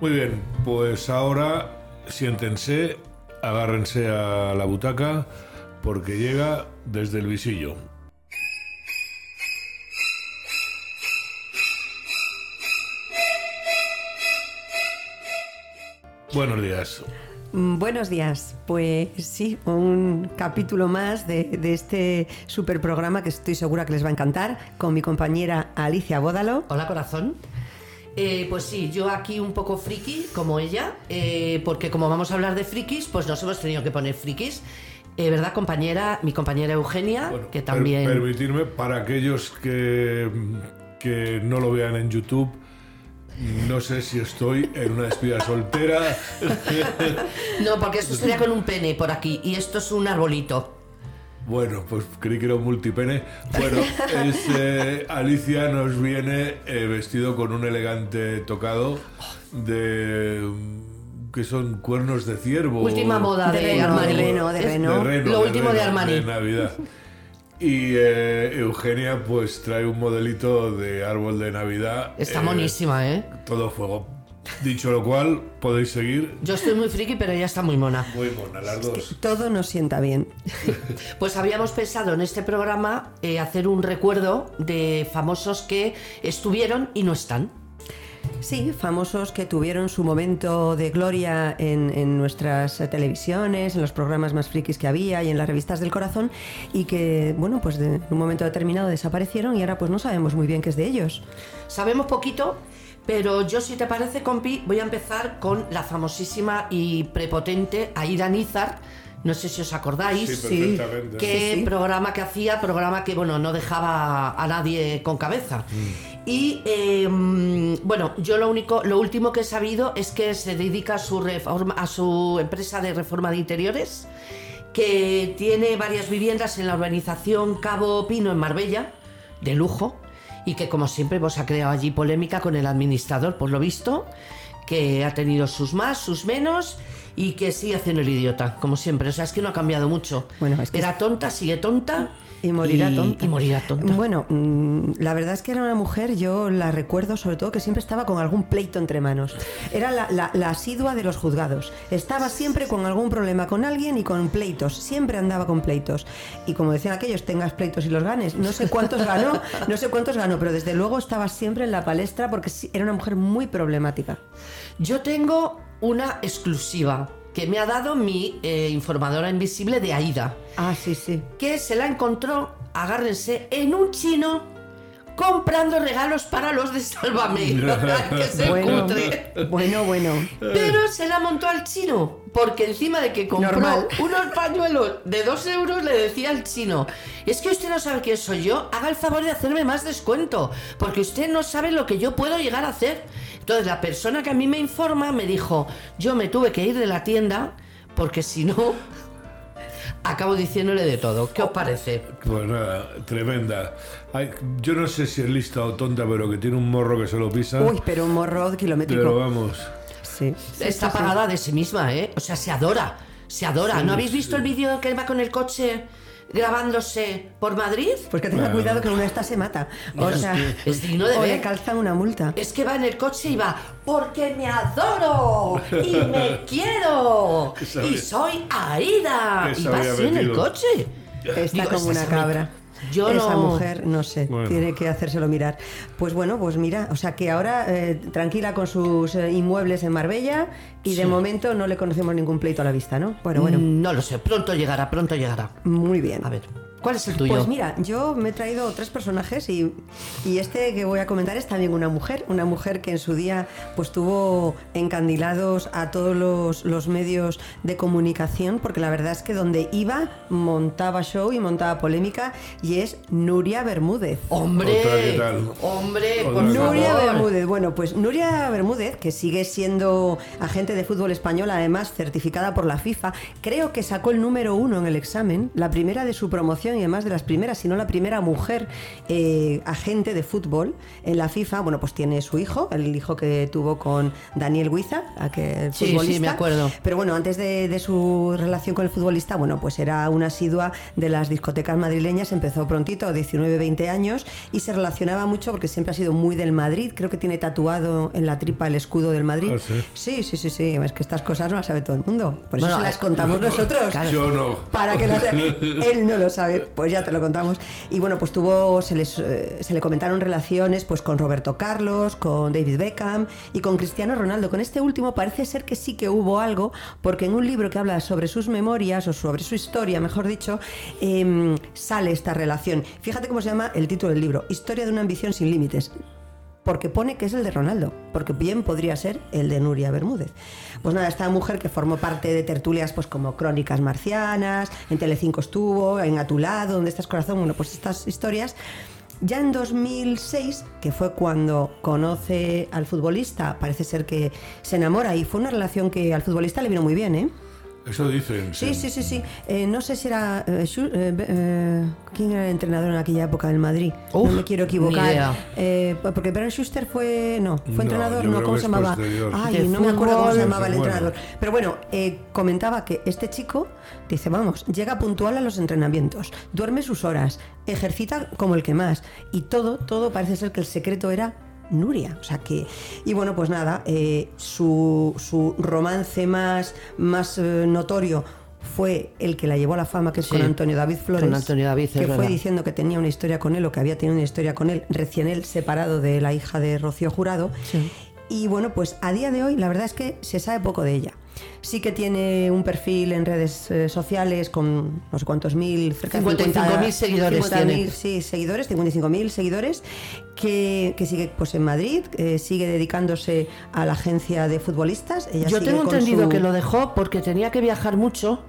Muy bien, pues ahora siéntense, agárrense a la butaca, porque llega desde el visillo. Buenos días. Mm, Buenos días. Pues sí, un capítulo más de, de este super programa que estoy segura que les va a encantar con mi compañera Alicia Bódalo. Hola corazón. Eh, pues sí, yo aquí un poco friki como ella, eh, porque como vamos a hablar de frikis, pues nos hemos tenido que poner frikis. Eh, ¿Verdad, compañera? Mi compañera Eugenia, Bueno, que per- también... permitirme, para aquellos que, que no lo vean en YouTube, no sé si estoy en una despedida soltera. No, porque esto sería con un pene por aquí y esto es un arbolito. Bueno, pues creí que era un multipene. Bueno, es, eh, Alicia nos viene eh, vestido con un elegante tocado de... mm, que son cuernos de ciervo. Última moda De de, reno, de reno, de Es reno. De reno, Lo de último de Armani. de Navidad. Y eh, Eugenia pues trae un modelito de árbol de Navidad. Está eh, monísima, ¿eh? Todo fuego. Dicho lo cual, podéis seguir. Yo estoy muy friki, pero ella está muy mona. Muy mona, las dos. Todo nos sienta bien. Pues habíamos pensado en este programa eh, hacer un recuerdo de famosos que estuvieron y no están. Sí, famosos que tuvieron su momento de gloria en, en nuestras televisiones, en los programas más frikis que había y en las revistas del corazón y que, bueno, pues de- en un momento determinado desaparecieron y ahora pues no sabemos muy bien qué es de ellos. Sabemos poquito, pero yo, si te parece, compi, voy a empezar con la famosísima y prepotente Aida Nizar. No sé si os acordáis. Sí, perfectamente. Qué Sí, sí. programa que hacía, programa que, bueno, no dejaba a nadie con cabeza. Y eh, mm, bueno, yo lo único, lo último que he sabido es que se dedica a su reforma, a su empresa de reforma de interiores, que tiene varias viviendas en la urbanización Cabo Pino en Marbella, de lujo, y que como siempre pues ha creado allí polémica con el administrador, por lo visto, que ha tenido sus más, sus menos. Y que sigue haciendo el idiota, como siempre. O sea, es que no ha cambiado mucho. Bueno, es que Era tonta, sigue tonta. Y morirá tonta. Y morirá tonta. Bueno, mm, la verdad es que era una mujer, yo la recuerdo sobre todo que siempre estaba con algún pleito entre manos. Era la, la- la asidua de los juzgados. Estaba siempre con algún problema con alguien y con pleitos. Siempre andaba con pleitos. Y como decían aquellos, tengas pleitos y los ganes. No sé cuántos ganó, no sé cuántos ganó, pero desde luego estaba siempre en la palestra porque era una mujer muy problemática. Yo tengo una exclusiva que me ha dado mi eh, informadora invisible de Aida, Ah, sí, sí. que se la encontró, agárrense, en un chino comprando regalos para los de Sálvame. que se Bueno, cutre. bueno, bueno. Pero se la montó al chino, porque encima de que compró Normal. unos pañuelos de dos euros, le decía al chino, es que usted no sabe quién soy yo, haga el favor de hacerme más descuento, porque usted no sabe lo que yo puedo llegar a hacer. Entonces la persona que a mí me informa me dijo, yo me tuve que ir de la tienda, porque si no, acabo diciéndole de todo. ¿Qué os parece? Pues nada, tremenda. Ay, yo no sé si es lista o tonta, pero que tiene un morro que se lo pisa. Uy, pero un morro kilométrico. pero vamos. Sí. sí, Está sí, de sí misma, ¿eh? O sea, se adora, se adora. ¿No habéis visto el vídeo que va con el coche grabándose por Madrid? Pues que tenga Claro. cuidado que una de estas se mata. O sea, Es digno de o le ver. calzan una multa. Es que va en el coche y va, porque me adoro y me quiero Que y soy Aida. que Y va así en el coche. Está Digo, como una cabra. Yo Esa no- mujer, no sé, Bueno. tiene que hacérselo mirar. Pues bueno, pues mira, o sea que ahora eh, tranquila con sus eh, inmuebles en Marbella y de momento no le conocemos ningún pleito a la vista, ¿no? Bueno, bueno, Mm, No lo sé, pronto llegará, pronto llegará. muy bien. A ver, ¿cuál es el tuyo? Pues mira, yo me he traído tres personajes y, y este que voy a comentar es también una mujer, una mujer que en su día pues tuvo encandilados a todos los, los medios de comunicación, porque la verdad es que donde iba montaba show y montaba polémica y es Nuria Bermúdez. Hombre, ¿qué tal? hombre, por. Nuria favor. Bermúdez, bueno, pues Nuria Bermúdez, que sigue siendo agente de fútbol español, además certificada por la FIFA, creo que sacó el número uno en el examen, la primera de su promoción y además de las primeras, si no la primera mujer eh, agente de fútbol en la FIFA. Bueno, pues tiene su hijo, el hijo que tuvo con Daniel Huiza, que el Sí, sí, futbolista. me acuerdo. Pero bueno, antes de, de su relación con el futbolista, bueno, pues era una asidua de las discotecas madrileñas, empezó prontito, 19, 20 años, y se relacionaba mucho porque siempre ha sido muy del Madrid, creo que tiene tatuado en la tripa el escudo del Madrid. Ah, ¿sí? sí, sí, sí, sí, es que estas cosas no las sabe todo el mundo, por eso Bueno, se las eh, contamos nosotros. claro. Yo no. Para que las- él no lo sabe, pues ya te lo contamos. Y bueno, pues tuvo, se, les, eh, se le comentaron relaciones pues con Roberto Carlos, con David Beckham y con Cristiano Ronaldo. Con este último parece ser que sí que hubo algo, porque en un libro que habla sobre sus memorias o sobre su historia, mejor dicho, em, sale esta relación. Fíjate cómo se llama el título del libro, Historia de una ambición sin límites porque pone que es el de Ronaldo, porque bien podría ser el de Nuria Bermúdez. Pues nada, esta mujer que formó parte de tertulias pues como Crónicas Marcianas, en Telecinco estuvo, en A tu lado, donde estás corazón, bueno, pues estas historias. Ya en 2006, que fue cuando conoce al futbolista, parece ser que se enamora y fue una relación que al futbolista le vino muy bien, ¿eh? Eso dicen. Sí, sí, sí, sí. Eh, no sé si era... eh, Schu- eh, eh, ¿Quién era el entrenador en aquella época del Madrid? Uf, no me quiero equivocar. Eh, porque Bernard Schuster fue... No, fue No, entrenador, no, ¿cómo se llamaba? posterior. Ay, De no me acuerdo cómo se llamaba el Bueno. entrenador. Pero bueno, eh, comentaba que este chico, dice, vamos, llega puntual a los entrenamientos, duerme sus horas, ejercita como el que más. Y todo, todo parece ser que el secreto era Nuria. O sea que. Y bueno, pues nada, eh, su, su romance más, más eh, notorio fue el que la llevó a la fama, que es con Antonio David Flores. con Antonio David, que fue verdad. diciendo que tenía una historia con él o que había tenido una historia con él, recién él separado de la hija de Rocío Jurado. Sí. Y bueno, pues a día de hoy la verdad es que se sabe poco de ella. Sí que tiene un perfil en redes eh, sociales con no sé cuántos mil, cerca de 55.000 seguidores 50.000, tiene. Sí, seguidores, 55.000 seguidores, que, que sigue pues en Madrid, eh, sigue dedicándose a la agencia de futbolistas. Ella Yo tengo entendido su- que lo dejó porque tenía que viajar mucho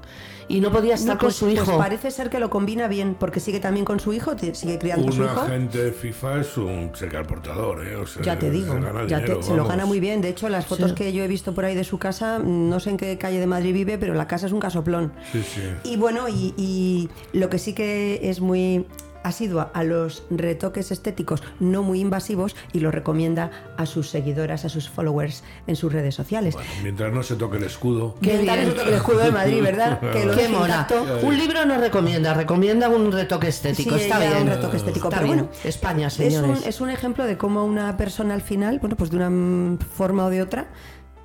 y no podía estar No, con pues- su pues hijo. parece ser que lo combina bien, porque sigue también con su hijo, sigue criando a su Un hijo. agente de FIFA es un cheque al portador, ¿eh? O sea, Ya te digo, se, gana ya te- dinero, se lo gana muy bien. De hecho, las fotos Sí. que yo he visto por ahí de su casa, no sé en qué calle de Madrid vive, pero la casa es un casoplón. Sí, sí. Y bueno, y, y lo que sí que es muy asidua a los retoques estéticos no muy invasivos y lo recomienda a sus seguidoras, a sus followers en sus redes sociales. Bueno, mientras no se toque el escudo. Qué Mental bien. es otro que el escudo de Madrid, ¿verdad? Que lo Qué mona. Un libro no recomienda, recomienda un retoque estético. Sí, Está bien. un retoque estético. Está pero bien. bueno, España, es señores. un, es un ejemplo de cómo una persona al final, bueno, pues de una forma o de otra,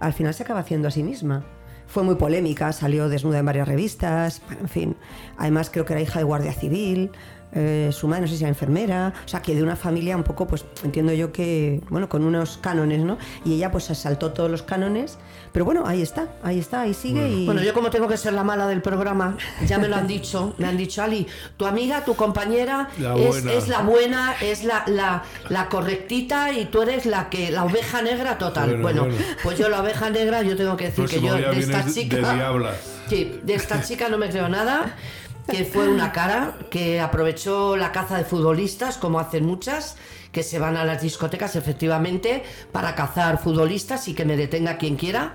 al final se acaba haciendo a sí misma. Fue muy polémica, salió desnuda en varias revistas, en fin. Además creo que era hija de guardia civil, eh, su madre no sé si era enfermera, o sea que de una familia un poco, pues entiendo yo que, bueno, con unos cánones, ¿no? Y ella pues se saltó todos los cánones, pero bueno, ahí está, ahí está, ahí sigue y... Bueno, yo como tengo que ser la mala del programa, ya me lo han dicho, me han dicho, Ali, tu amiga, tu compañera La es, la buena, es la, la, la correctita y tú eres la que la oveja negra total. Bueno, Bueno, bueno. pues yo la oveja negra, yo tengo que decir que Próximo yo de esta chica... de. Sí, de esta chica no me creo nada, que fue una cara que aprovechó la caza de futbolistas, como hacen muchas, que se van a las discotecas efectivamente para cazar futbolistas y que me detenga quien quiera.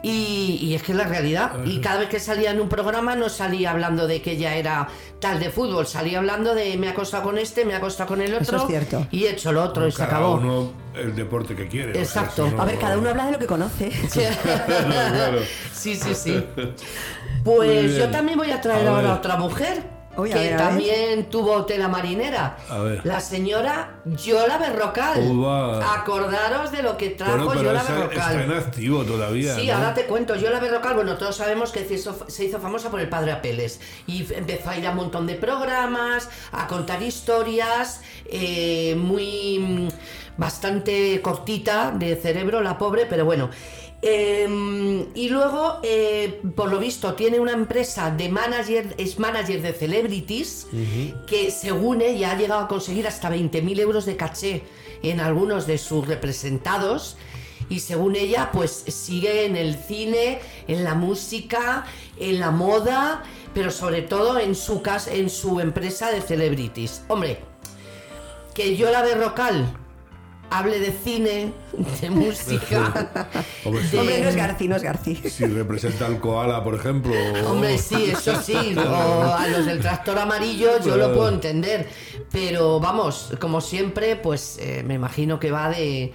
Y, y es que es la realidad. Y cada vez que salía en un programa no salía hablando de que ella era tal de fútbol, salía hablando de me ha acostado con este, me ha acostado con el Eso otro es cierto. y he hecho lo otro y se Cada acabó. uno el deporte que quiere. o sea, Exacto. eso no- A ver, cada uno habla de lo que conoce. Claro. Sí, sí, sí. Pues yo también voy a traer A ahora ver. otra mujer Uy, a que ver, a también tuvo tela marinera. A ver. La señora Yola Berrocal. Acordaros de lo que trajo Bueno, pero Yola esa Berrocal. está en activo todavía. Sí, ¿no? ahora te cuento. Yola Berrocal, bueno, todos sabemos que se hizo, se hizo famosa por el padre Apeles. Y empezó a ir a un montón de programas, a contar historias, eh, muy. mm, bastante cortita de cerebro, la pobre, pero bueno. Eh, y luego, eh, por lo visto, tiene una empresa de manager, es manager de celebrities, que según ella ha llegado a conseguir hasta 20.000 euros de caché en algunos de sus representados. Y según ella, pues sigue en el cine, en la música, en la moda, pero sobre todo en su casa, en su empresa de celebrities. Hombre, que yo la Berrocal hable de cine, de música. Hombre, de- sí. Hombre, no es Garci, no es Garci. Si representa al koala, por ejemplo. o- Hombre, sí, eso sí, o a los del tractor amarillo yo lo puedo entender, pero vamos, como siempre, pues eh, me imagino que va de,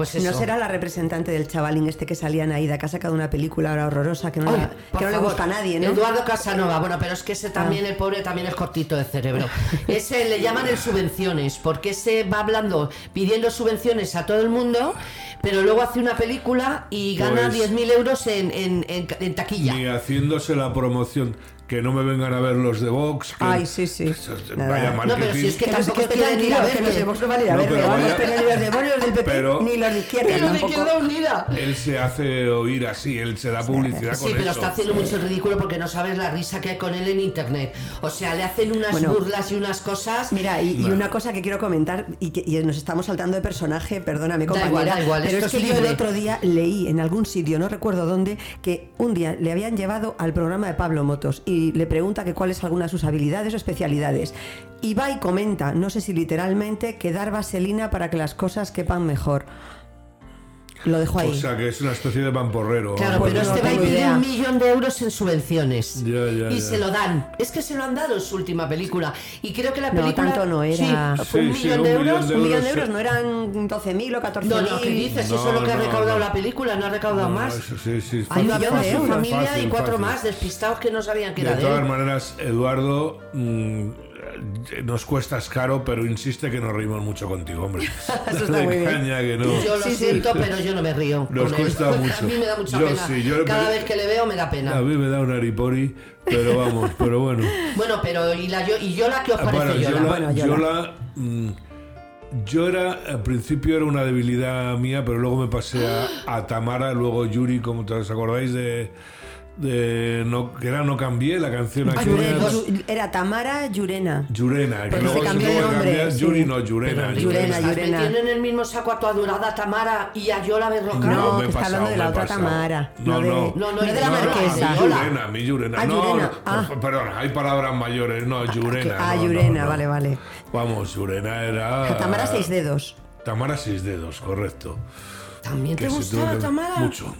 pues eso. No será la representante del chavalín este que salía en Aida, que ha sacado una película ahora horrorosa que no, Ay, la- por que no le gusta a nadie, ¿no? Ah. Eduardo Casanova, bueno, pero es que ese también, el pobre también es cortito de cerebro. Ese le llaman el subvenciones, porque ese va hablando, pidiendo subvenciones a todo el mundo, pero luego hace una película y gana Pues- 10.000 euros en, en- en- en taquilla. Ni haciéndose la promoción. Que no me vengan a ver los de Vox. que- Ay, sí, sí. Eso, Nada. Vaya No, pero si es que Que, los, tampoco te quieren ir a ver. que los de Vox no van a ir a No, verle, pero vaya- pero ni los de Vox, ni los del PP, Pero- ni los de izquierda Pero de tampoco. Izquierda Unida. Él se hace oír así, él se da publicidad Sí, con pero eso. está haciendo mucho el ridículo porque no sabes la risa que hay con él en internet. O sea, le hacen unas Bueno. burlas y unas cosas. Mira, y, y una cosa que quiero comentar, y que y nos estamos saltando de personaje, perdóname, Da compañera, igual, da igual, pero esto es que yo el otro día leí en algún sitio, no recuerdo dónde, que un día le habían llevado al programa de Pablo Motos y le pregunta que cuáles algunas de sus habilidades o especialidades. Y va y comenta, no sé si literalmente, que dar vaselina para que las cosas quepan mejor. Lo dejo ahí. O sea, que es una especie de pamporrero. Claro, pero este va y pide un millón de euros en subvenciones. Ya, ya, y ya. se lo dan. Es que se lo han dado en su última película. Y creo que la No, película. tanto no era. Sí, fue un Sí, millón un de millón euros. de Un millón de euros, ¿no eran 12.000 o 14.000? No, no, ¿qué dices? No, Eso es lo que ha recaudado no. la película, no ha recaudado No, más. eso sí, sí, fácil, había millón de su euros. familia y cuatro fácil. más despistados que no sabían que De era de todas maneras, Eduardo, mm, nos cuestas caro, pero insiste que nos reímos mucho contigo, hombre. Eso está Dale muy bien. caña que no. Yo lo Sí, sí. siento, pero yo no me río. Nos él. cuesta mucho. A mí me da mucha Yo pena. sí, yo- Cada vez que le veo me da pena. A mí me da un aripori, pero vamos, pero bueno. Bueno, pero ¿y, la, Yo- y Yola qué os parece Bueno, Yola? Yola, Bueno, Yola. Yola, mm, yo era, al principio era una debilidad mía, pero luego me pasé a, a Tamara, luego Yuri, como te os acordáis de, de no, que era No Cambié, la canción Ah, Era Tamara Llurena. Yurena, que luego se cambió que nombre, cambiar. sí. Yuri no, Yurena. Yurena, ¿Estás Yurena. metiendo en el mismo saco a tu adorada Tamara y a Yola Berrocal? No, me he que está hablando pasado, de la me otra pasado. Tamara, No, no no. No, no, no de la no, marquesa. no. Yurena, mi Yurena. Ah, no, Yurena, no, ah. per- perdón, hay palabras mayores. No, Yurena. Ah, no, no, Yurena, no. vale, vale. Vamos, Yurena era. Tamara seis dedos. Tamara seis dedos, correcto. ¿También te gustaba Tamara? Mucho.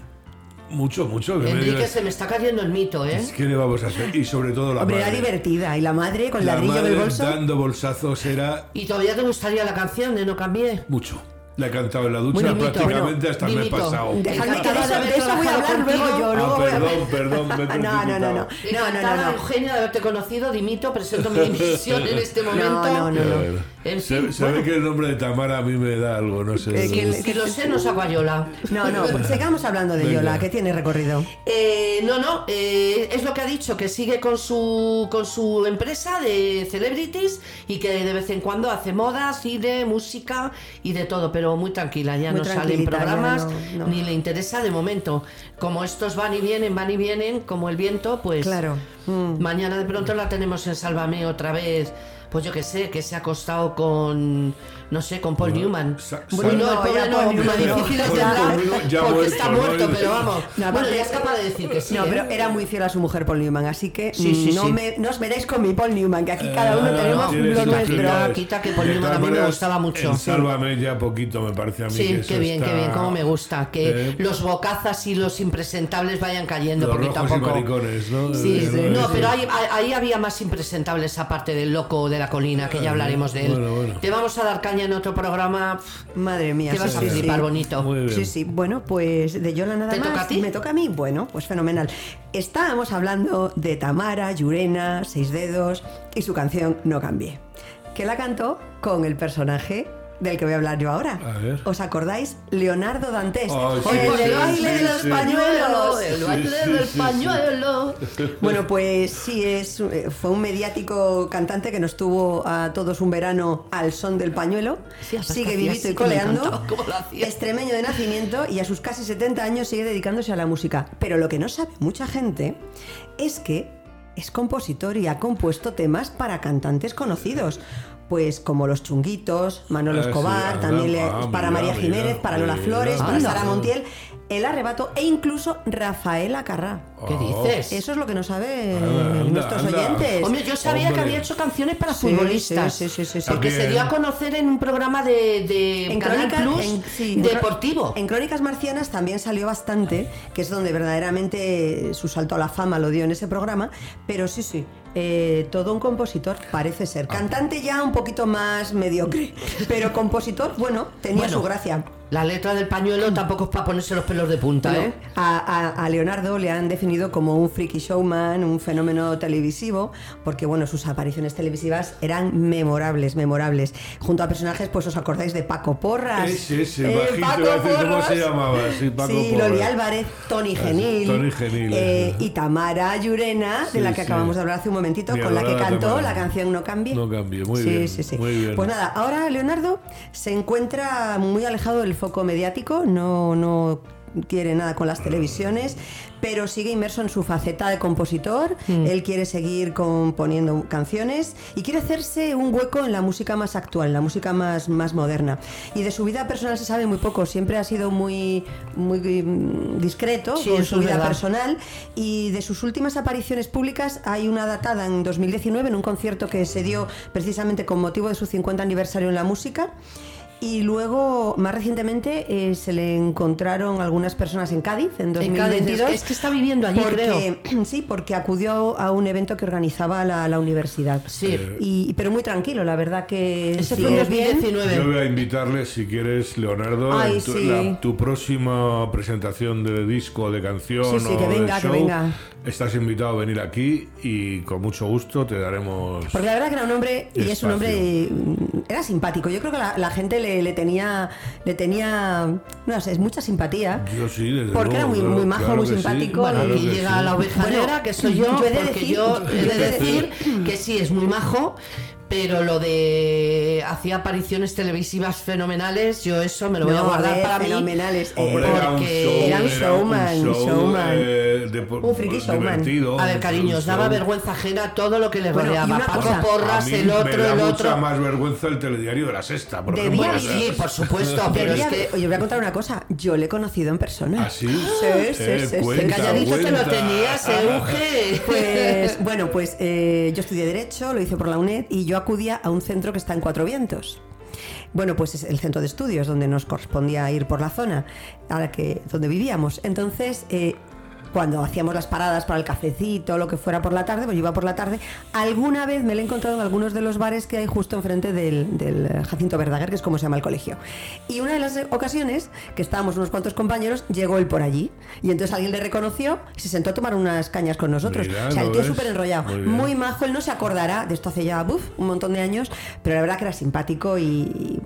Mucho, mucho. que me- Enrique, se me está cayendo el mito, ¿eh? ¿Qué le vamos a hacer? Y sobre todo la Hombre, era madre. divertida. Y la madre con La ladrillo madre del bolso. dando bolsazos era ¿Y todavía te gustaría la canción de No Cambié? mucho. La he cantado en la ducha Bueno, prácticamente bueno, hasta me he dimito. pasado. De- Dejadme que de eso, de eso voy a hablar luego contigo. yo. Ah, Luego voy a- perdón, perdón, me he No, no, no, no. No, no, no, no. Eugenia, de haberte conocido, dimito, presento mi dimisión en este momento. no, no, no. Se, fin, se ve que el nombre de Tamara a mí me da algo, no sé. Eh, que el- Si lo sé, no saco a Yola. No, no, pues sigamos hablando de Venga. Yola, que tiene recorrido. Eh, no, no, eh, es lo que ha dicho, que sigue con su, con su empresa de celebrities y que de vez en cuando hace moda, cine, música y de todo, pero muy tranquila, ya Muy no sale en tranquilita, ya programas, no- no. ni le interesa de momento. Como estos van y vienen, van y vienen, como el viento, pues Claro. Mm. mañana de pronto la tenemos en Sálvame otra vez. Pues yo que sé, que se ha acostado con, no sé, con Paul Newman. Bueno, no, el pobre ya no, Paul Newman difícil es Paul hablar, Newman ya porque muerto, está ¿no? muerto, pero vamos. No, bueno, ya es capaz de decir que sí. No, ¿eh? pero era muy fiel a su mujer Paul Newman, así que Sí, sí, no, sí. Me, no os metáis con mi Paul Newman, que aquí cada uno Eh, tenemos lo nuestro. prioridades. Quita que Paul De Newman a mí me gustaba mucho. en Sí. Sálvame ya poquito me parece a mí Sí, qué bien, qué bien, cómo me gusta. Que Eh, los bocazas y los impresentables vayan cayendo Los poquito a poco. maricones, ¿no? No, pero ahí, había más impresentables aparte del loco de la colina, que ya hablaremos de él. Bueno, bueno. Te vamos a dar caña en otro programa. Madre mía, Te sí, vas a flipar sí. bonito. Muy bien. Sí, sí, bueno, pues de Yola nada ¿Te más. toca a ti? Me toca a mí, bueno, pues fenomenal. Estábamos hablando de Tamara, Yurena, Seis Dedos y su canción No Cambie, que la cantó con el personaje del que voy a hablar yo ahora. A ver. ¿Os acordáis? Leonardo Dantes, sí, el sí, del baile sí, de los pañuelos. El baile sí, del sí, sí. pañuelo. Bueno, pues sí, es, eh, fue un mediático cantante que nos tuvo a todos un verano al son del pañuelo. Sigue vivito y coleando. Extremeño de nacimiento y a sus casi 70 años sigue dedicándose a la música. Pero lo que no sabe mucha gente es que es compositor y ha compuesto temas para cantantes conocidos. Pues como Los Chunguitos, Manolo Ah, sí, Escobar, también le- ah, para mira, María mira, Jiménez, para Lola mira, Flores, para. Sara Montiel, El Arrebato e incluso Rafaela Carrá. ¿Qué Oh. dices? Eso es lo que no saben Anda, nuestros anda. oyentes. Hombre, yo sabía Hombre. que había hecho canciones para Sí, futbolistas. sí, sí, sí, sí, Porque se dio a conocer en un programa de, de Canal Crónica- Plus en- en deportivo. En Crónicas Marcianas también salió bastante, que es donde verdaderamente su salto a la fama lo dio en ese programa, pero sí, sí, eh, todo un compositor parece ser. Ah. Cantante ya un poquito más mediocre, pero compositor, bueno, tenía Bueno, su gracia. La letra del pañuelo tampoco es para ponerse los pelos de punta, ¿eh? a, a- a Leonardo le han definido como un freaky showman, un fenómeno televisivo, porque bueno, sus apariciones televisivas eran memorables, memorables. Junto a personajes, pues os acordáis de Paco Porras. Eh. Sí, Paco Sí, Porras. Loli Álvarez, Tony Ese, Genil, Tony Genil, eh, y Tamara Llurena, de Sí, la que acabamos de hablar hace un momentito, con la que cantó Tamara. la canción No Cambie. No cambie, muy sí, bien, Sí, sí, muy bien. Pues nada, ahora Leonardo se encuentra muy alejado del foco mediático, no, no quiere nada con las televisiones, pero sigue inmerso en su faceta de compositor. Mm. Él quiere seguir componiendo canciones y quiere hacerse un hueco en la música más actual, en la música más, más moderna. Y de su vida personal se sabe muy poco, siempre ha sido muy, muy mm, discreto Sí, con su vida verdad. personal y de sus últimas apariciones públicas hay una datada en 2019 en un concierto que se dio precisamente con motivo de su 50 aniversario en la música. Y luego, más recientemente, eh, se le encontraron algunas personas en Cádiz en En 2022. Cádiz, es que está viviendo allí, porque, creo. Sí, porque acudió a un evento que organizaba la, la universidad. Sí. Y, pero muy tranquilo, la verdad que Ese sigue fue en bien. 2019. Yo voy a invitarle, si quieres, Leonardo, Ay, en tu, sí. la- tu próxima presentación de disco, de canción Sí, sí, o que de venga, que venga. estás invitado a venir aquí y con mucho gusto te daremos... Porque la verdad que era un hombre, y es un hombre, mm, era simpático. Yo creo que la, la gente le, le tenía, le tenía, no sé, mucha simpatía. Yo sí, desde Porque era muy- claro, muy majo, claro muy sí, simpático. Bueno, claro que llega sí. la oveja Bueno, negra, que soy yo, yo he de porque decir- yo he de decir que sí, es muy majo, pero lo de hacía apariciones televisivas fenomenales, yo eso me lo voy a guardar ver, para mí. fenomenales. eh, Hombre, era un porque showman, un show, showman. eh, de- Un friki showman. divertido, A ver, cariño, os daba vergüenza ajena todo lo que le Bueno, rodeaba. una Paco cosa, Porras, A mí el otro, me da el mucha otro. más vergüenza el telediario de la sexta, por Debía sí, por supuesto, pero es que Oye, voy a contar una cosa. Yo le he conocido en persona. ¿Ah, sí? Sí, sí, Eh, sí, sí. cuenta, calladito te lo cuenta. tenías, eh, Uge. Pues bueno, pues eh, yo estudié Derecho, lo hice por la UNED y yo acudía a un centro que está en Cuatro Vientos. Bueno, pues es el centro de estudios donde nos correspondía ir por la zona a la que, donde vivíamos. Entonces, eh, cuando hacíamos las paradas para el cafecito, lo que fuera por la tarde, pues yo iba por la tarde. Alguna vez me lo he encontrado en algunos de los bares que hay justo enfrente del, del Jacinto Verdaguer, que es como se llama el colegio. Y una de las ocasiones, que estábamos unos cuantos compañeros, llegó él por allí. Y entonces alguien le reconoció y se sentó a tomar unas cañas con nosotros. Mira, o sea, el ¿lo tío súper enrollado. Muy majo, él no se acordará de esto hace ya buf, un montón de años, pero la verdad que era simpático y,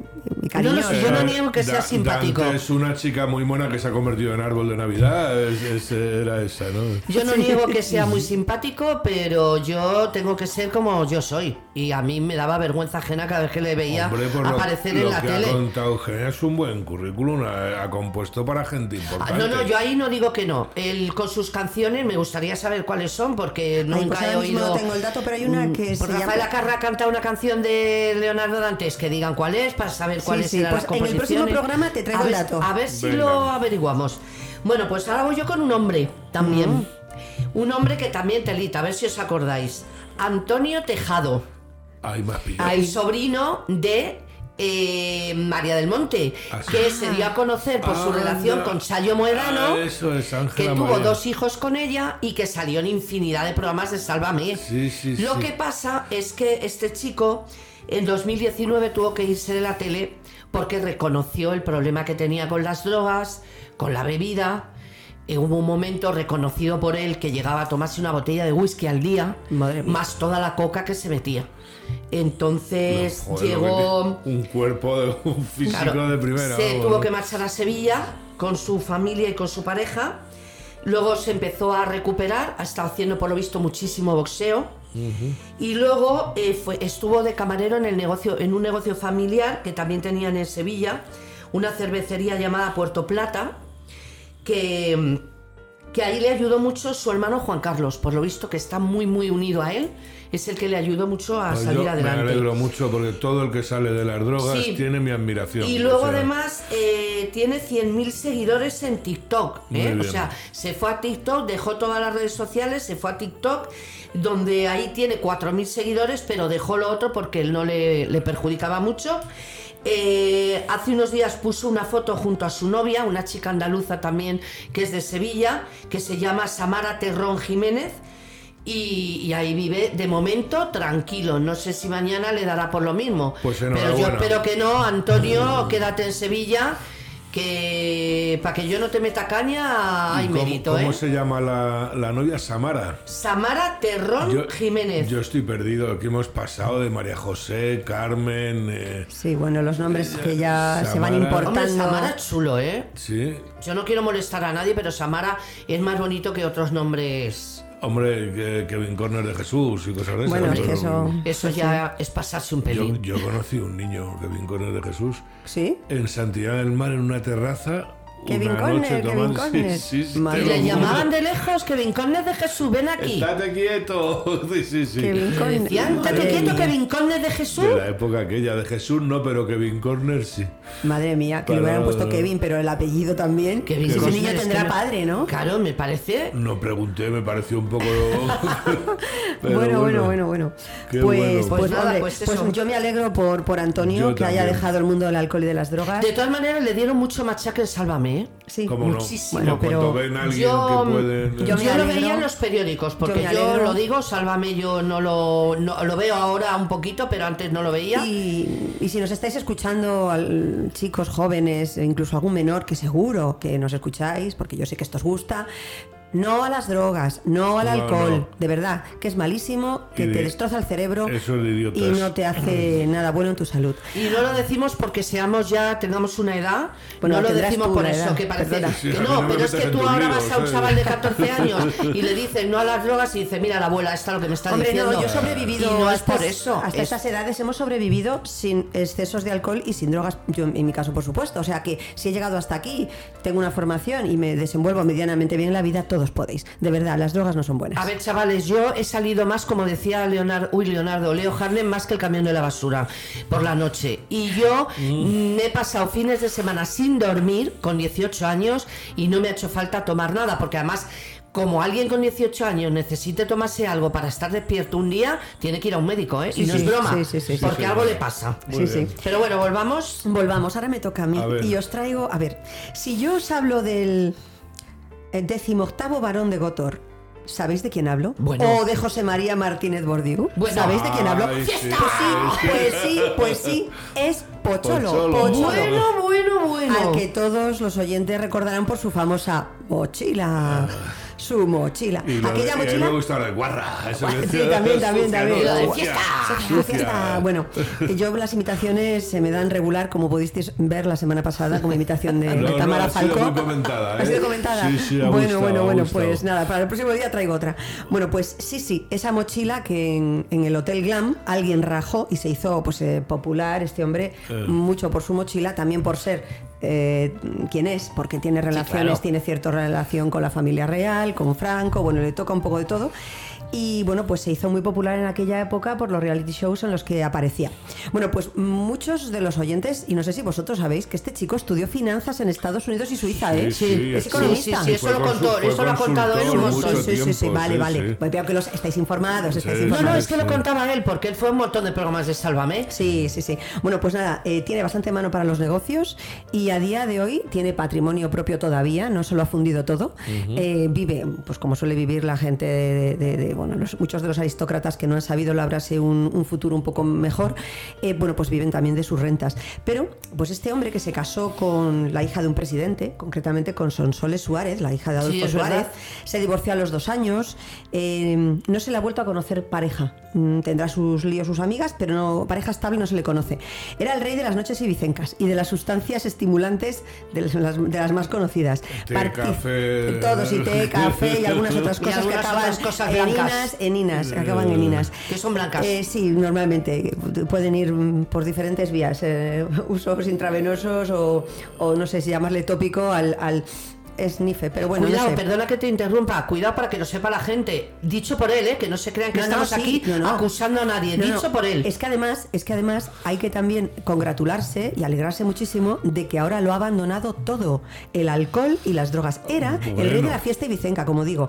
y, y cariñoso. yo no niego que sea Da- simpático. Dante es una chica muy mona que se ha convertido en árbol de Navidad. Es- es- era esa, ¿no? Yo no niego que sea muy simpático, pero yo tengo que ser como yo soy. Y a mí me daba vergüenza ajena cada vez que le veía Hombre, por lo- aparecer lo, en la que tele. ha contado Eugenia es un buen currículum, ha, ha compuesto para gente Ah, importante. no, no, yo ahí no digo que no. Él con sus canciones me gustaría saber cuáles son, porque Ay, nunca pues he oído. no tengo el dato, pero hay una que pues se Rafael llama- Acarra canta una canción de Leonardo Dantes, que digan cuál es, para saber Sí, cuáles sí, eran pues las en el próximo programa te traigo a el dato. A ver si Venga. lo averiguamos. Bueno, pues ahora voy yo con un hombre también. Mm. Un hombre que también telita, a ver si os acordáis. Antonio Tejado. Ay, pillado. el sobrino de eh, María del Monte, Ah, que se dio a conocer por su Anda. relación con Chayo Moedano, Ah, eso es, que tuvo María. dos hijos con ella y que salió en infinidad de programas de Sálvame. Sí, sí, Lo sí. que pasa es que este chico en 2019 tuvo que irse de la tele porque reconoció el problema que tenía con las drogas, con la bebida. Eh, hubo un momento reconocido por él que llegaba a tomarse una botella de whisky al día, Madre más toda la coca que se metía. Entonces No, joder, llegó... un cuerpo de un físico Claro, de primera. Se tuvo que marchar a Sevilla con su familia y con su pareja. Luego se empezó a recuperar, ha estado haciendo por lo visto muchísimo boxeo. Y luego eh, fue, estuvo de camarero en, el negocio, en un negocio familiar que también tenían en Sevilla, una cervecería llamada Puerto Plata, que, que ahí le ayudó mucho su hermano Juan Carlos, por lo visto que está muy muy unido a él. es el que le ayudó mucho a Pues salir yo adelante. Me alegro mucho porque todo el que sale de las drogas Sí. tiene mi admiración. Y luego O sea, además eh, tiene 100.000 seguidores en TikTok. ¿eh? O sea, se fue a TikTok, dejó todas las redes sociales, se fue a TikTok, donde ahí tiene 4.000 seguidores, pero dejó lo otro porque él no le, le perjudicaba mucho. Eh, hace unos días puso una foto junto a su novia, una chica andaluza también que es de Sevilla, que se llama Samara Terrón Jiménez. Y, y ahí vive de momento tranquilo. No sé si mañana le dará por lo mismo. Pues Pero yo espero que no, Antonio, quédate en Sevilla, que para que yo no te meta caña hay ¿Cómo, mérito, cómo ¿eh? se llama la, la novia? Samara. Samara Terrón Jiménez. yo estoy perdido. Aquí hemos pasado de María José, Carmen. eh, Sí, bueno, los nombres que ya se van importando. Hombre, Samara chulo, ¿eh? sí. Yo no quiero molestar a nadie, pero Samara es más bonito que otros nombres. Hombre, que- Kevin Corner de Jesús y cosas de esas. Bueno, es que eso. Eso ya es pasarse un Yo, pelín. yo conocí un niño, Kevin Corner de Jesús, ¿Sí? en Santidad del Mar, en una terraza. Kevin una Conner, noche Kevin Conner. Sí, sí, le llamaban de lejos que Vincones de Jesús, ven aquí. Estate quieto. Sí, sí, sí. Kevin Conner. decían, "Estate Madre quieto que mía. Vincones de Jesús. De la época aquella de Jesús no, pero Kevin Corner sí. Madre mía, que le hubieran puesto Kevin, pero el apellido también. Kevin Ese niño tendrá me- padre, ¿no? Claro, me parece. No pregunté, me pareció un poco. Bueno, bueno, bueno, bueno. Qué Pues, bueno. pues, Pues nada, hombre, pues pues yo me alegro por, por Antonio, Yo que haya dejado el mundo del alcohol y de las drogas. De todas maneras, le dieron mucho machaque en Sálvame, ¿eh? Sí, ¿Cómo no? muchísimo. Bueno, pero cuando ven a alguien yo, que yo lo veía en los periódicos, porque yo, lo digo, Sálvame, yo no lo, no- lo veo ahora un poquito, pero antes no lo veía. Y, y si nos estáis escuchando, al- chicos jóvenes, e incluso algún menor, que seguro que nos escucháis, porque yo sé que esto os gusta, no a las drogas, no al No, alcohol, no. de verdad, que es malísimo, que te de- destroza el cerebro de y no te hace nada bueno en tu salud. Y no lo decimos porque seamos ya, tengamos una edad. Bueno, no lo decimos por eso, edad, que parece. Sí, que no, pero es que tú ahora vas a un chaval de 14 años y le dices no a las drogas y dice, mira la abuela, está lo que me está Hombre, diciendo. no, yo he sobrevivido Y no es hasta, por eso. hasta es- estas edades hemos sobrevivido sin excesos de alcohol y sin drogas, yo en mi caso por supuesto. O sea que si he llegado hasta aquí, tengo una formación y me desenvuelvo medianamente bien en la vida, todos podéis. De verdad, las drogas no son buenas. A ver, chavales, yo he salido más, como decía Leonardo, uy, Leonardo, Leo Harlem, más que el camión de la basura por la noche. Y yo mm, he pasado fines de semana sin dormir con 18 años y no me ha hecho falta tomar nada, porque además, como alguien con 18 años necesite tomarse algo para estar despierto un día, tiene que ir a un médico, ¿eh? Sí, y no sí, es broma, sí, sí, sí, sí. porque Sí, algo le pasa. Muy sí, bien. sí. Pero bueno, volvamos. Volvamos, ahora me toca a mí A y os traigo, a ver, si yo os hablo del eh, decimoctavo varón de Gotor, ¿sabéis de quién hablo? Bueno. O de José María Martínez Bordiú, Bueno. ¿sabéis de quién hablo? Ay, sí. Pues sí, pues sí, pues sí, es Pocholo, Pocholo. Pocholo. Bueno, bueno, bueno. Al que todos los oyentes recordarán por su famosa mochila. Su mochila. Y lo- Aquella y mochila. me gusta la de guarra. Eso Sí, decía, también, también, sucia, también. Lo de fiesta. Sucia, fiesta. Bueno, yo las imitaciones se me dan regular, como pudisteis ver la semana pasada con mi imitación de, No, de no, Tamara ha sido Falcó. muy comentada, ¿Ha ¿eh? sido comentada? Sí, sí, ha bueno, gustado, bueno, ha bueno, pues nada, para el próximo día traigo otra. Bueno, pues sí, sí, esa mochila que en, en el Hotel Glam alguien rajó y se hizo pues eh, popular este hombre Eh. mucho por su mochila, también por ser eh, quién es, porque tiene relaciones, claro. tiene cierta relación con la familia real, con Franco, bueno, le toca un poco de todo. Y bueno, pues se hizo muy popular en aquella época por los reality shows en los que aparecía. Bueno, pues muchos de los oyentes, y no sé si vosotros sabéis, que este chico estudió finanzas en Estados Unidos y Suiza, ¿eh? Sí, sí, es economista. Sí, sí, eso lo contó, eso lo ha contado él un montón. Sí, sí, sí, vale, sí, vale. sí. Pues veo que los estáis informados, estáis Sí. No, informados. no, es que lo contaba él, porque él fue un montón de programas de Sálvame. Sí, sí, sí. Bueno, pues nada, eh, tiene bastante mano para los negocios y a día de hoy tiene patrimonio propio todavía, no se lo ha fundido todo. Eh, vive, pues como suele vivir la gente de, de- de- bueno, los- muchos de los aristócratas que no han sabido labrarse un, un futuro un poco mejor, eh, bueno, pues viven también de sus rentas. Pero, pues este hombre que se casó con la hija de un presidente, concretamente con Sonsoles Suárez, la hija de Sí, Adolfo es Suárez, verdad. se divorció a los dos años, eh, no se le ha vuelto a conocer pareja. Mm, Tendrá sus líos, sus amigas, pero no, pareja estable no se le conoce. Era el rey de las noches ibicencas y de las sustancias estimulantes de las, de las más conocidas. Té, Parti- café. Todo, sí, té, café y algunas otras Y cosas algunas que acaban otras cosas en blancas. inas, en inas, que acaban en inas. Que son blancas. Eh, sí, normalmente pueden ir mm, por diferentes vías, eh, usos intravenosos o, o no sé si llamarle tópico al, al- esnife, pero bueno, cuidado, no sé. perdona que te interrumpa, cuidado para que lo sepa la gente. Dicho por él, ¿eh? que no se crean que No, no, estamos sí, aquí acusando a nadie. Dicho por él. Es que además, es que además hay que también congratularse y alegrarse muchísimo de que ahora lo ha abandonado todo, el alcohol y las drogas. Era el rey de la fiesta ibicenca, como digo.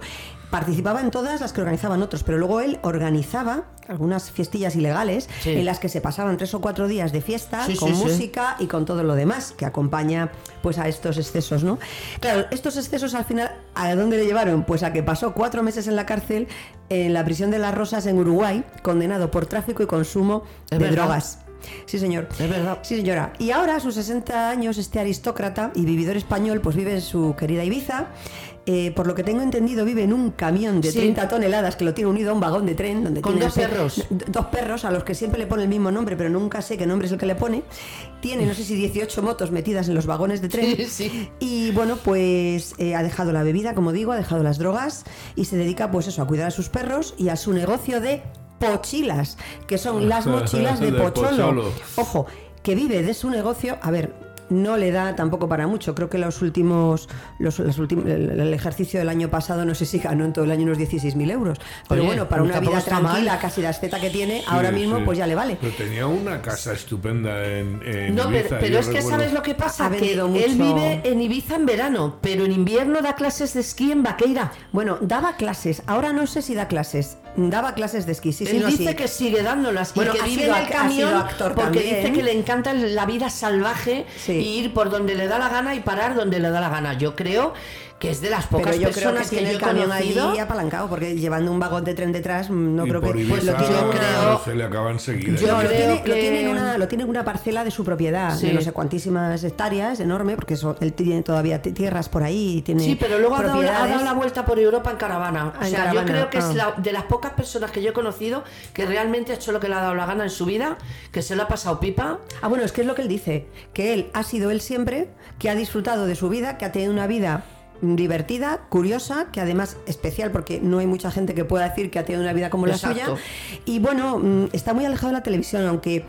Participaba en todas las que organizaban otros, pero luego él organizaba algunas fiestillas ilegales Sí. en las que se pasaban tres o cuatro días de fiesta Sí, con sí, música y con todo lo demás que acompaña pues a estos excesos, ¿no? Claro, estos excesos al final ¿a dónde le llevaron? Pues a que pasó cuatro meses en la cárcel en la prisión de las Rosas en Uruguay, condenado por tráfico y consumo de verdad. drogas. Sí, señor. Es verdad. Sí, señora. Y ahora, a sus 60 años, este aristócrata y vividor español, pues vive en su querida Ibiza. Eh, por lo que tengo entendido, vive en un camión de Sí. 30 toneladas que lo tiene unido a un vagón de tren. Donde Con tiene dos perros. Dos perros a los que siempre le pone el mismo nombre, pero nunca sé qué nombre es el que le pone. Tiene, no sé si 18 motos metidas en los vagones de tren. Sí, sí. Y bueno, pues eh, ha dejado la bebida, como digo, ha dejado las drogas y se dedica, pues eso, a cuidar a sus perros y a su negocio de pochilas, que son las mochilas de, De pocholo. pocholo. Ojo, que vive de su negocio. A ver. No le da tampoco para mucho. Creo que los últimos, los, las últim- el, el ejercicio del año pasado, no sé si ganó en todo el año unos 16.000 euros. Pero Oye, bueno, para una vida mal. tranquila, casi la esteta que tiene, ahora mismo, sí. pues ya le vale. Pero tenía una casa estupenda en, en No, Ibiza, pero, es que sabes lo que pasa, que él vive en Ibiza en verano, pero en invierno da clases de esquí en Vaqueira. Bueno, daba clases. Ahora no sé si da clases. Daba clases de esquí. Sí, sí, él no, dice sí. que sigue dándolas Bueno, y que vive sido en el camión actor porque también. dice que le encanta la vida salvaje Sí. y ir por donde le da la gana y parar donde le da la gana. Yo creo que es de las Pero pocas yo creo que personas que, tiene yo el he camión conocido. allí apalancado, porque llevando un vagón de tren detrás, mm, no y creo por que. Ibiza, pues lo tiene, yo creo- se le acaba enseguida. Yo lo creo tiene, lo que- tiene en una, lo tiene en una parcela de su propiedad, Sí. de no sé cuantísimas hectáreas, enorme, porque eso, él tiene todavía tierras por ahí, tiene Sí, pero luego ha dado, ha propiedades. dado la vuelta por Europa en caravana. O Ah, sea, caravana, yo creo que ah. es la- de las pocas personas que yo he conocido que realmente ha hecho lo que le ha dado la gana en su vida, que se lo ha pasado pipa. Ah, bueno, es que es lo que él dice, que él ha sido él siempre, que ha disfrutado de su vida, que ha tenido una vida divertida, curiosa, que además especial porque no hay mucha gente que pueda decir que ha tenido una vida como la suya. Y bueno, mm, está muy alejado de la televisión, aunque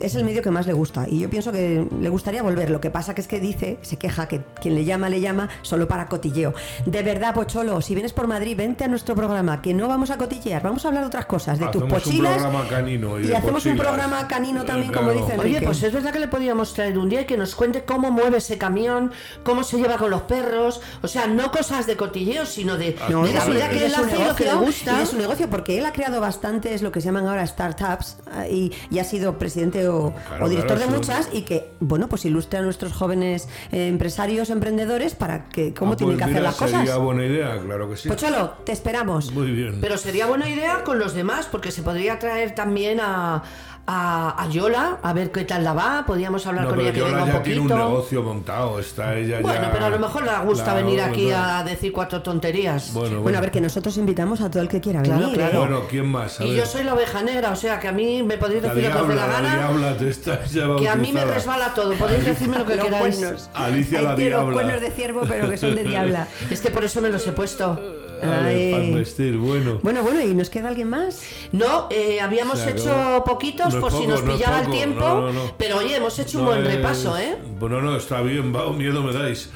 es el medio que más le gusta y yo pienso que le gustaría volver. Lo que pasa que es que dice, se queja que quien le llama le llama solo para cotilleo. De verdad, Pocholo, si vienes por Madrid, vente a nuestro programa, que no vamos a cotillear, vamos a hablar de otras cosas, de tus un pochilas programa canino y y de hacemos un programa canino también, Eh, como dicen. Oye, pues es verdad que le podríamos traer un día y que nos cuente cómo mueve ese camión, cómo se lleva con los perros. O sea, no cosas de cotilleo, sino de, No, de la de su- vida que él hace lo que le negocio, gusta. y de su negocio, porque él ha creado bastantes lo que se llaman ahora startups ah, y, y ha sido presidente o, Claro, o director claro, de sí. muchas y que, bueno, pues ilustra a nuestros jóvenes eh, empresarios, emprendedores para que cómo Ah, tienen pues que hacer las cosas. Sería buena idea, claro que sí. Pocholo, te esperamos. Muy bien. Pero sería buena idea con los demás, porque se podría traer también a, a, a Yola, a ver qué tal la va. Podríamos hablar No, con pero ella que Yola venga un ya tiene un poquito. negocio montado, está ella Bueno, ya... pero a lo mejor le gusta la- venir aquí bueno, a decir cuatro tonterías. Bueno, bueno. Bueno, a ver, que nosotros invitamos a todo el que quiera Claro, venir. claro. ¿eh? Bueno, ¿quién más? A y ver. yo soy la oveja negra, o sea que a mí me podéis decir lo que os dé diabla, la la gana. diabla, te estás ya Que a mí me resbala todo, podéis decirme lo que queráis. Alicia la tiene los diabla. cuernos de ciervo, pero que son de diabla. Es que por eso me los he puesto. Para vestir, bueno. Bueno, bueno, ¿y nos queda alguien más? No, eh, habíamos Se hecho poquitos No por si nos no pillaba el tiempo. no, no, no. Pero oye, hemos hecho un buen es- repaso, ¿eh? Bueno, no, está bien, va, miedo me dais.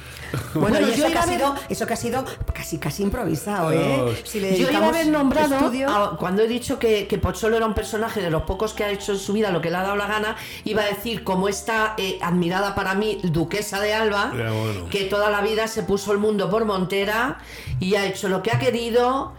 Bueno, Bueno, y yo eso, que iba ha sido, eso que ha sido casi casi improvisado, ¿eh? Dios. Si le Yo iba a haber nombrado, estudio- a- cuando he dicho que, que Pocholo era un personaje de los pocos que ha hecho en su vida lo que le ha dado la gana, iba a decir como esta eh, admirada para mí duquesa de Alba, bueno. que toda la vida se puso el mundo por montera y ha hecho lo que ha querido.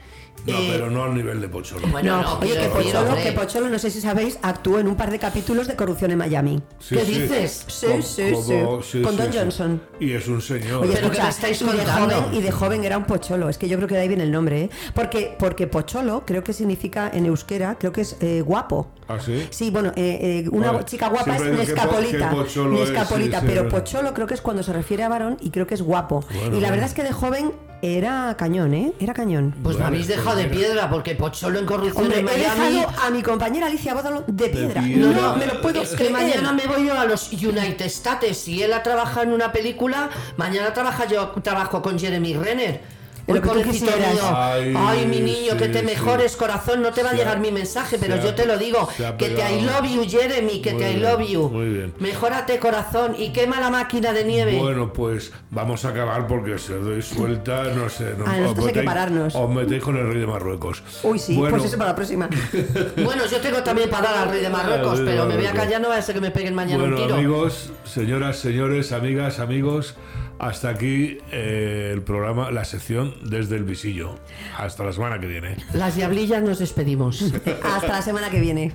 No, eh, pero no al nivel de Pocholo. Bueno, No, no, oye, que Pocholo, que Pocholo, no sé si sabéis, actuó en un par de capítulos de Corrupción en Miami. Sí, ¿qué sí. dices? Sí, Com- sí, como- sí. Con Don sí. Johnson. Y es un señor. Oye, Pero escucha, ¿qué me estáis y de, joven, y de joven era un pocholo. Es que yo creo que de ahí viene el nombre, ¿eh? Porque, porque pocholo creo que significa en euskera, creo que es eh, guapo. ¿Ah, sí? Sí, bueno, eh, eh, una Vale. chica guapa es Siempre Nescapolita. es, Nescapolita, sí, sí, pero pocholo creo que es cuando se refiere a varón y creo que es guapo. Bueno, y la verdad es que de joven era cañón, ¿eh? Era cañón. Pues me habéis pues dejado de piedra porque Pocholo en corrupción Hombre, en he Miami. dejado a mi compañera Alicia Bódalo de piedra. piedra. No, No, me lo puedo es que creer. mañana me voy yo a los United States. Si él ha trabajado en una película, mañana trabaja yo trabajo con Jeremy Renner. Lo Uy, que tú pobrecito quisieras. mío. Ay, Ay, mi niño, que sí, te sí. mejores, corazón. No te va a Se llegar ha- mi mensaje, pero se yo te lo digo. se Que te I love you, Jeremy, que Muy te I bien, love you. muy bien. Mejórate, corazón. Y quema la máquina de nieve. Bueno, pues vamos a acabar porque os doy suelta, no sé. No, Ah, nosotros hay que metéis- pararnos. Os metéis con el rey de Marruecos. Uy, sí, Bueno, pues eso para la próxima. Bueno, yo tengo también para dar al rey de Marruecos, Al rey de pero me voy a callar, no va a ser que me peguen mañana un Bueno, tiro. amigos, señoras, señores, amigas, amigos, hasta aquí eh, el programa, la sección desde el visillo. Hasta la semana que viene. Las diablillas nos despedimos. Hasta la semana que viene.